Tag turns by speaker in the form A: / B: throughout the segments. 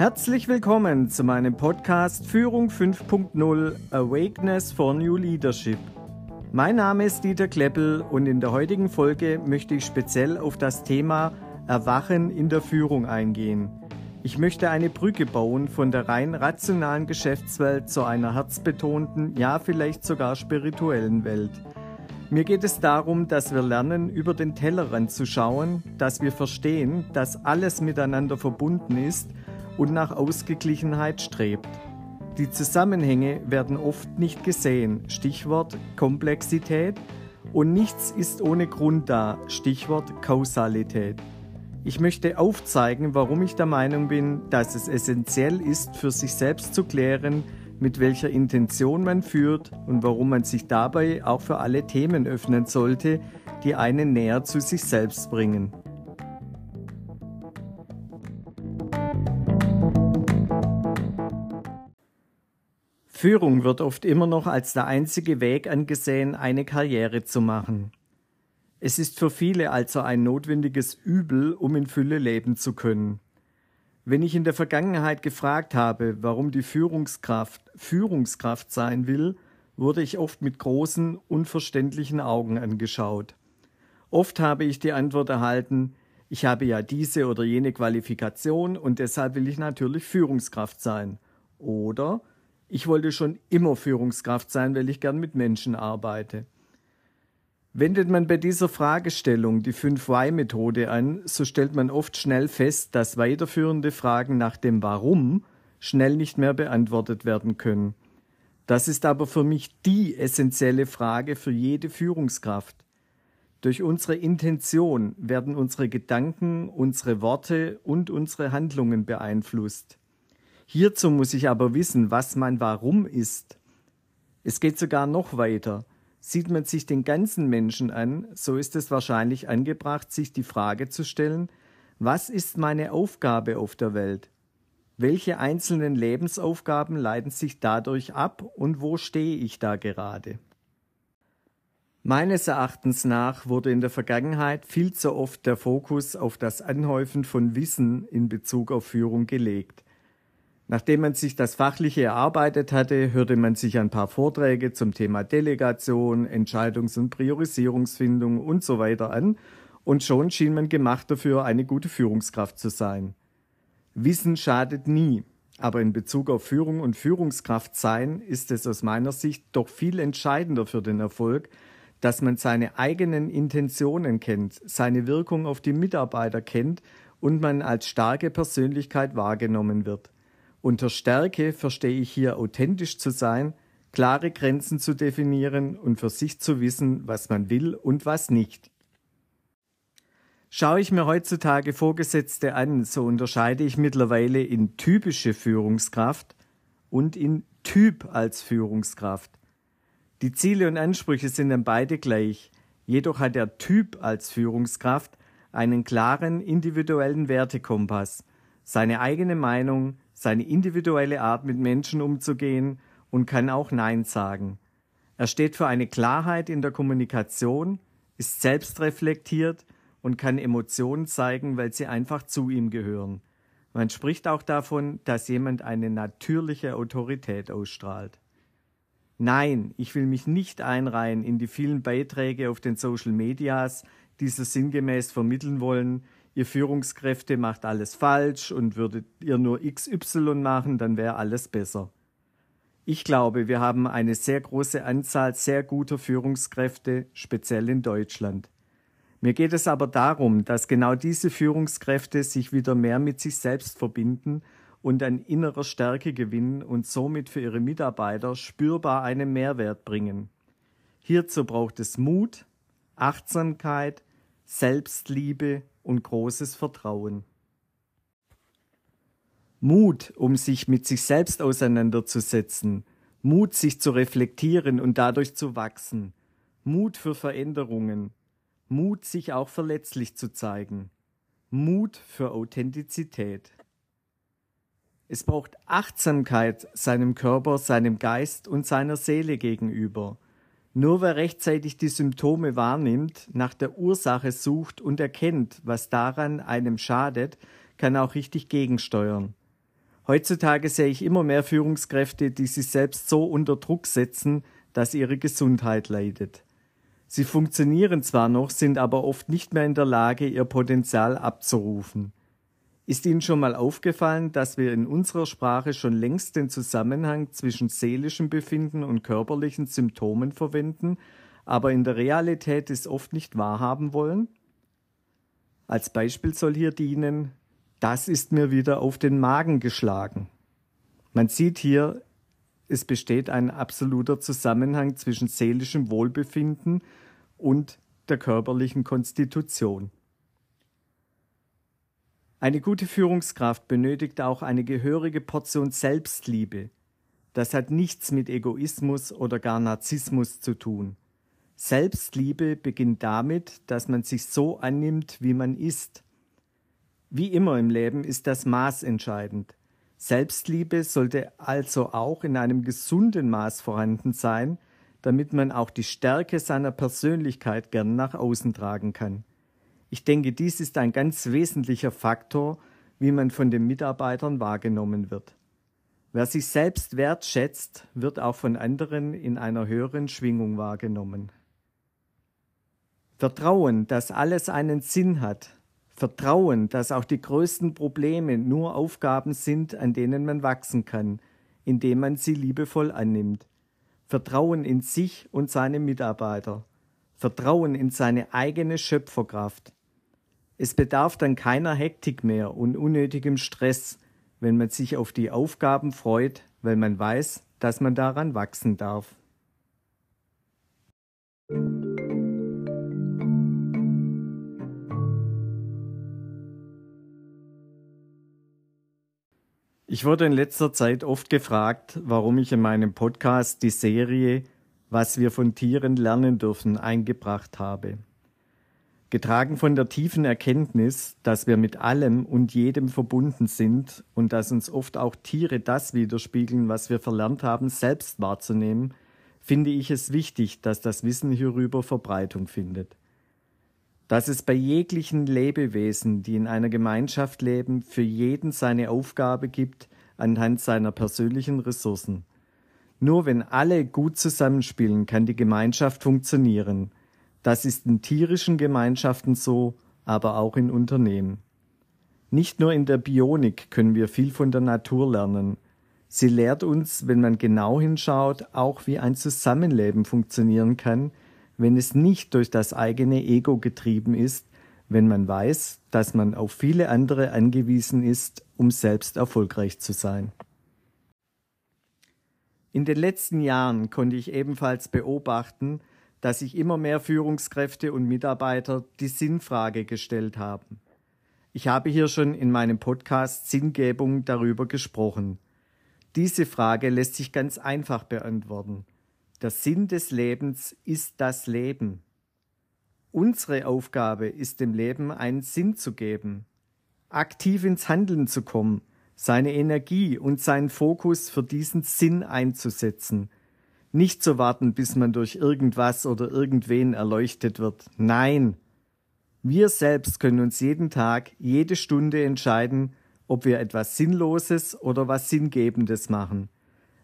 A: Herzlich willkommen zu meinem Podcast Führung 5.0 Awakeness for New Leadership. Mein Name ist Dieter Kleppel und in der heutigen Folge möchte ich speziell auf das Thema Erwachen in der Führung eingehen. Ich möchte eine Brücke bauen von der rein rationalen Geschäftswelt zu einer herzbetonten, ja vielleicht sogar spirituellen Welt. Mir geht es darum, dass wir lernen, über den Tellerrand zu schauen, dass wir verstehen, dass alles miteinander verbunden ist und nach Ausgeglichenheit strebt. Die Zusammenhänge werden oft nicht gesehen, Stichwort Komplexität, und nichts ist ohne Grund da, Stichwort Kausalität. Ich möchte aufzeigen, warum ich der Meinung bin, dass es essentiell ist, für sich selbst zu klären, mit welcher Intention man führt und warum man sich dabei auch für alle Themen öffnen sollte, die einen näher zu sich selbst bringen. Führung wird oft immer noch als der einzige Weg angesehen, eine Karriere zu machen. Es ist für viele also ein notwendiges Übel, um in Fülle leben zu können. Wenn ich in der Vergangenheit gefragt habe, warum die Führungskraft Führungskraft sein will, wurde ich oft mit großen, unverständlichen Augen angeschaut. Oft habe ich die Antwort erhalten, ich habe ja diese oder jene Qualifikation und deshalb will ich natürlich Führungskraft sein. Oder ich wollte schon immer Führungskraft sein, weil ich gern mit Menschen arbeite. Wendet man bei dieser Fragestellung die 5-Y-Methode an, so stellt man oft schnell fest, dass weiterführende Fragen nach dem Warum schnell nicht mehr beantwortet werden können. Das ist aber für mich die essentielle Frage für jede Führungskraft. Durch unsere Intention werden unsere Gedanken, unsere Worte und unsere Handlungen beeinflusst. Hierzu muss ich aber wissen, was mein Warum ist. Es geht sogar noch weiter. Sieht man sich den ganzen Menschen an, so ist es wahrscheinlich angebracht, sich die Frage zu stellen, was ist meine Aufgabe auf der Welt? Welche einzelnen Lebensaufgaben leiten sich dadurch ab und wo stehe ich da gerade? Meines Erachtens nach wurde in der Vergangenheit viel zu oft der Fokus auf das Anhäufen von Wissen in Bezug auf Führung gelegt. Nachdem man sich das Fachliche erarbeitet hatte, hörte man sich ein paar Vorträge zum Thema Delegation, Entscheidungs- und Priorisierungsfindung und so weiter an und schon schien man gemacht dafür, eine gute Führungskraft zu sein. Wissen schadet nie, aber in Bezug auf Führung und Führungskraft sein ist es aus meiner Sicht doch viel entscheidender für den Erfolg, dass man seine eigenen Intentionen kennt, seine Wirkung auf die Mitarbeiter kennt und man als starke Persönlichkeit wahrgenommen wird. Unter Stärke verstehe ich hier authentisch zu sein, klare Grenzen zu definieren und für sich zu wissen, was man will und was nicht. Schaue ich mir heutzutage Vorgesetzte an, so unterscheide ich mittlerweile in typische Führungskraft und in Typ als Führungskraft. Die Ziele und Ansprüche sind dann beide gleich, jedoch hat der Typ als Führungskraft einen klaren individuellen Wertekompass, seine eigene Meinung, seine individuelle Art mit Menschen umzugehen und kann auch Nein sagen. Er steht für eine Klarheit in der Kommunikation, ist selbstreflektiert und kann Emotionen zeigen, weil sie einfach zu ihm gehören. Man spricht auch davon, dass jemand eine natürliche Autorität ausstrahlt. Nein, ich will mich nicht einreihen in die vielen Beiträge auf den Social Medias, die so sinngemäß vermitteln wollen, ihr Führungskräfte macht alles falsch und würdet ihr nur XY machen, dann wäre alles besser. Ich glaube, wir haben eine sehr große Anzahl sehr guter Führungskräfte, speziell in Deutschland. Mir geht es aber darum, dass genau diese Führungskräfte sich wieder mehr mit sich selbst verbinden und an innerer Stärke gewinnen und somit für ihre Mitarbeiter spürbar einen Mehrwert bringen. Hierzu braucht es Mut, Achtsamkeit, Selbstliebe und großes Vertrauen. Mut, um sich mit sich selbst auseinanderzusetzen, Mut, sich zu reflektieren und dadurch zu wachsen, Mut für Veränderungen, Mut, sich auch verletzlich zu zeigen, Mut für Authentizität. Es braucht Achtsamkeit seinem Körper, seinem Geist und seiner Seele gegenüber – nur wer rechtzeitig die Symptome wahrnimmt, nach der Ursache sucht und erkennt, was daran einem schadet, kann auch richtig gegensteuern. Heutzutage sehe ich immer mehr Führungskräfte, die sich selbst so unter Druck setzen, dass ihre Gesundheit leidet. Sie funktionieren zwar noch, sind aber oft nicht mehr in der Lage, ihr Potenzial abzurufen. Ist Ihnen schon mal aufgefallen, dass wir in unserer Sprache schon längst den Zusammenhang zwischen seelischem Befinden und körperlichen Symptomen verwenden, aber in der Realität es oft nicht wahrhaben wollen? Als Beispiel soll hier dienen, das ist mir wieder auf den Magen geschlagen. Man sieht hier, es besteht ein absoluter Zusammenhang zwischen seelischem Wohlbefinden und der körperlichen Konstitution. Eine gute Führungskraft benötigt auch eine gehörige Portion Selbstliebe. Das hat nichts mit Egoismus oder gar Narzissmus zu tun. Selbstliebe beginnt damit, dass man sich so annimmt, wie man ist. Wie immer im Leben ist das Maß entscheidend. Selbstliebe sollte also auch in einem gesunden Maß vorhanden sein, damit man auch die Stärke seiner Persönlichkeit gern nach außen tragen kann. Ich denke, dies ist ein ganz wesentlicher Faktor, wie man von den Mitarbeitern wahrgenommen wird. Wer sich selbst wertschätzt, wird auch von anderen in einer höheren Schwingung wahrgenommen. Vertrauen, dass alles einen Sinn hat. Vertrauen, dass auch die größten Probleme nur Aufgaben sind, an denen man wachsen kann, indem man sie liebevoll annimmt. Vertrauen in sich und seine Mitarbeiter. Vertrauen in seine eigene Schöpferkraft. Es bedarf dann keiner Hektik mehr und unnötigem Stress, wenn man sich auf die Aufgaben freut, weil man weiß, dass man daran wachsen darf. Ich wurde in letzter Zeit oft gefragt, warum ich in meinem Podcast die Serie Was wir von Tieren lernen dürfen eingebracht habe getragen von der tiefen Erkenntnis, dass wir mit allem und jedem verbunden sind und dass uns oft auch Tiere das widerspiegeln, was wir verlernt haben, selbst wahrzunehmen, finde ich es wichtig, dass das Wissen hierüber Verbreitung findet. Dass es bei jeglichen Lebewesen, die in einer Gemeinschaft leben, für jeden seine Aufgabe gibt anhand seiner persönlichen Ressourcen. Nur wenn alle gut zusammenspielen, kann die Gemeinschaft funktionieren – das ist in tierischen Gemeinschaften so, aber auch in Unternehmen. Nicht nur in der Bionik können wir viel von der Natur lernen. Sie lehrt uns, wenn man genau hinschaut, auch wie ein Zusammenleben funktionieren kann, wenn es nicht durch das eigene Ego getrieben ist, wenn man weiß, dass man auf viele andere angewiesen ist, um selbst erfolgreich zu sein. In den letzten Jahren konnte ich ebenfalls beobachten, dass sich immer mehr Führungskräfte und Mitarbeiter die Sinnfrage gestellt haben. Ich habe hier schon in meinem Podcast Sinngebung darüber gesprochen. Diese Frage lässt sich ganz einfach beantworten. Der Sinn des Lebens ist das Leben. Unsere Aufgabe ist dem Leben einen Sinn zu geben, aktiv ins Handeln zu kommen, seine Energie und seinen Fokus für diesen Sinn einzusetzen – nicht zu warten, bis man durch irgendwas oder irgendwen erleuchtet wird. Nein. Wir selbst können uns jeden Tag, jede Stunde entscheiden, ob wir etwas Sinnloses oder was Sinngebendes machen.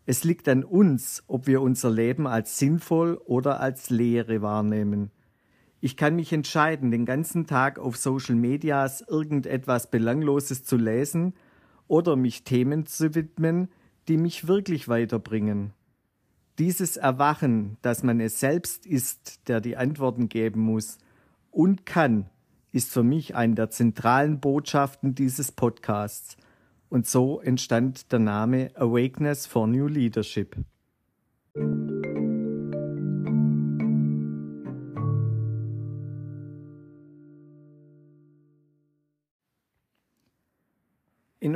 A: Es liegt an uns, ob wir unser Leben als sinnvoll oder als Lehre wahrnehmen. Ich kann mich entscheiden, den ganzen Tag auf Social Medias irgendetwas Belangloses zu lesen oder mich Themen zu widmen, die mich wirklich weiterbringen. Dieses Erwachen, dass man es selbst ist, der die Antworten geben muss und kann, ist für mich eine der zentralen Botschaften dieses Podcasts. Und so entstand der Name Awakeness for New Leadership.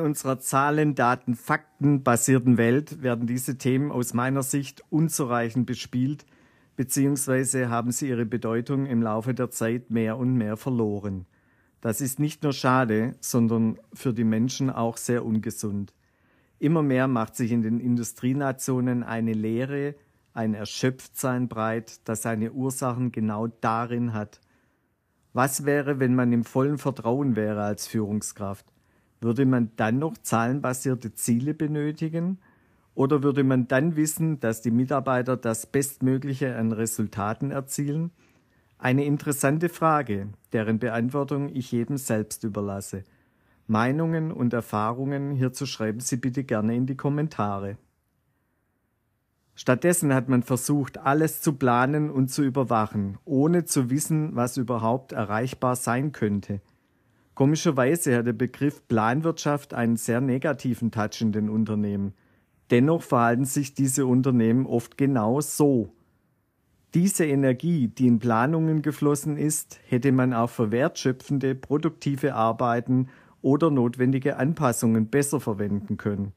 A: In unserer Zahlen, Daten, Fakten basierten Welt werden diese Themen aus meiner Sicht unzureichend bespielt, beziehungsweise haben sie ihre Bedeutung im Laufe der Zeit mehr und mehr verloren. Das ist nicht nur schade, sondern für die Menschen auch sehr ungesund. Immer mehr macht sich in den Industrienationen eine Leere, ein Erschöpftsein breit, das seine Ursachen genau darin hat. Was wäre, wenn man im vollen Vertrauen wäre als Führungskraft? Würde man dann noch zahlenbasierte Ziele benötigen? Oder würde man dann wissen, dass die Mitarbeiter das Bestmögliche an Resultaten erzielen? Eine interessante Frage, deren Beantwortung ich jedem selbst überlasse. Meinungen und Erfahrungen hierzu schreiben Sie bitte gerne in die Kommentare. Stattdessen hat man versucht, alles zu planen und zu überwachen, ohne zu wissen, was überhaupt erreichbar sein könnte. Komischerweise hat der Begriff Planwirtschaft einen sehr negativen Touch in den Unternehmen. Dennoch verhalten sich diese Unternehmen oft genau so. Diese Energie, die in Planungen geflossen ist, hätte man auch für wertschöpfende, produktive Arbeiten oder notwendige Anpassungen besser verwenden können.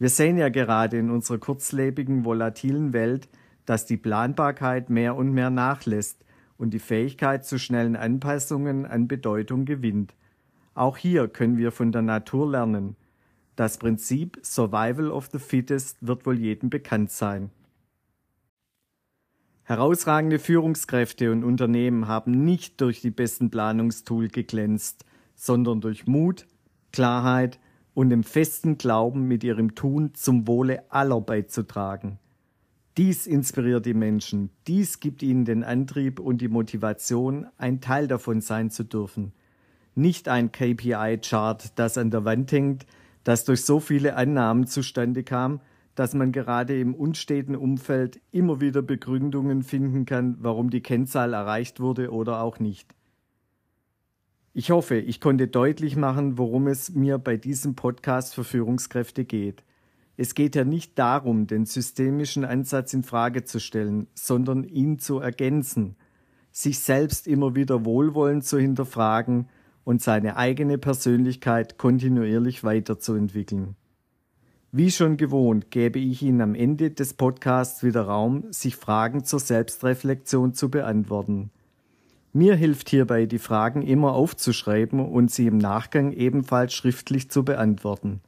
A: Wir sehen ja gerade in unserer kurzlebigen, volatilen Welt, dass die Planbarkeit mehr und mehr nachlässt und die Fähigkeit zu schnellen Anpassungen an Bedeutung gewinnt. Auch hier können wir von der Natur lernen. Das Prinzip Survival of the Fittest wird wohl jedem bekannt sein. Herausragende Führungskräfte und Unternehmen haben nicht durch die besten Planungstool geglänzt, sondern durch Mut, Klarheit und dem festen Glauben, mit ihrem Tun zum Wohle aller beizutragen. Dies inspiriert die Menschen, dies gibt ihnen den Antrieb und die Motivation, ein Teil davon sein zu dürfen. Nicht ein KPI-Chart, das an der Wand hängt, das durch so viele Annahmen zustande kam, dass man gerade im unsteten Umfeld immer wieder Begründungen finden kann, warum die Kennzahl erreicht wurde oder auch nicht. Ich hoffe, ich konnte deutlich machen, worum es mir bei diesem Podcast für Führungskräfte geht. Es geht ja nicht darum, den systemischen Ansatz in Frage zu stellen, sondern ihn zu ergänzen, sich selbst immer wieder wohlwollend zu hinterfragen und seine eigene Persönlichkeit kontinuierlich weiterzuentwickeln. Wie schon gewohnt, gebe ich Ihnen am Ende des Podcasts wieder Raum, sich Fragen zur Selbstreflexion zu beantworten. Mir hilft hierbei, die Fragen immer aufzuschreiben und sie im Nachgang ebenfalls schriftlich zu beantworten.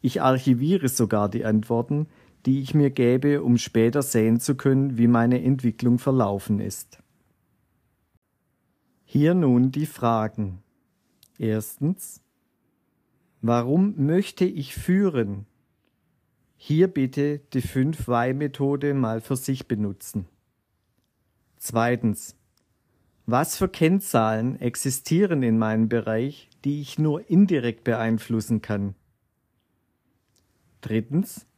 A: Ich archiviere sogar die Antworten, die ich mir gebe, um später sehen zu können, wie meine Entwicklung verlaufen ist. Hier nun die Fragen. Erstens. Warum möchte ich führen? Hier bitte die 5-Y-Methode mal für sich benutzen. Zweitens. Was für Kennzahlen existieren in meinem Bereich, die ich nur indirekt beeinflussen kann? Drittens.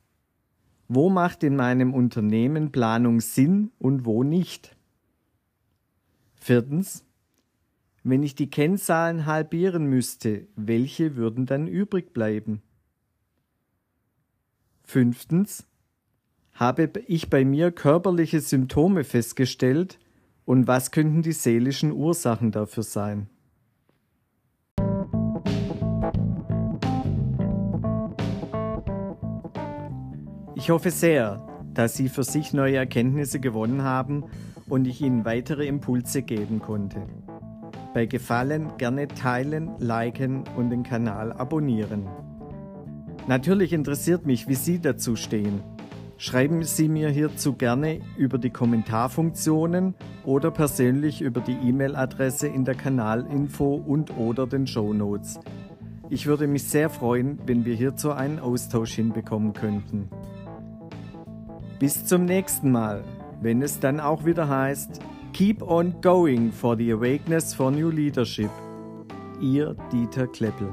A: Wo macht in meinem Unternehmen Planung Sinn und wo nicht? Viertens. Wenn ich die Kennzahlen halbieren müsste, welche würden dann übrig bleiben? Fünftens. Habe ich bei mir körperliche Symptome festgestellt und was könnten die seelischen Ursachen dafür sein? Ich hoffe sehr, dass Sie für sich neue Erkenntnisse gewonnen haben und ich Ihnen weitere Impulse geben konnte. Bei Gefallen gerne teilen, liken und den Kanal abonnieren. Natürlich interessiert mich, wie Sie dazu stehen. Schreiben Sie mir hierzu gerne über die Kommentarfunktionen oder persönlich über die E-Mail-Adresse in der Kanalinfo und oder den Show Notes. Ich würde mich sehr freuen, wenn wir hierzu einen Austausch hinbekommen könnten. Bis zum nächsten Mal, wenn es dann auch wieder heißt Keep on going for the awakeness for new leadership. Ihr Dieter Kleppel.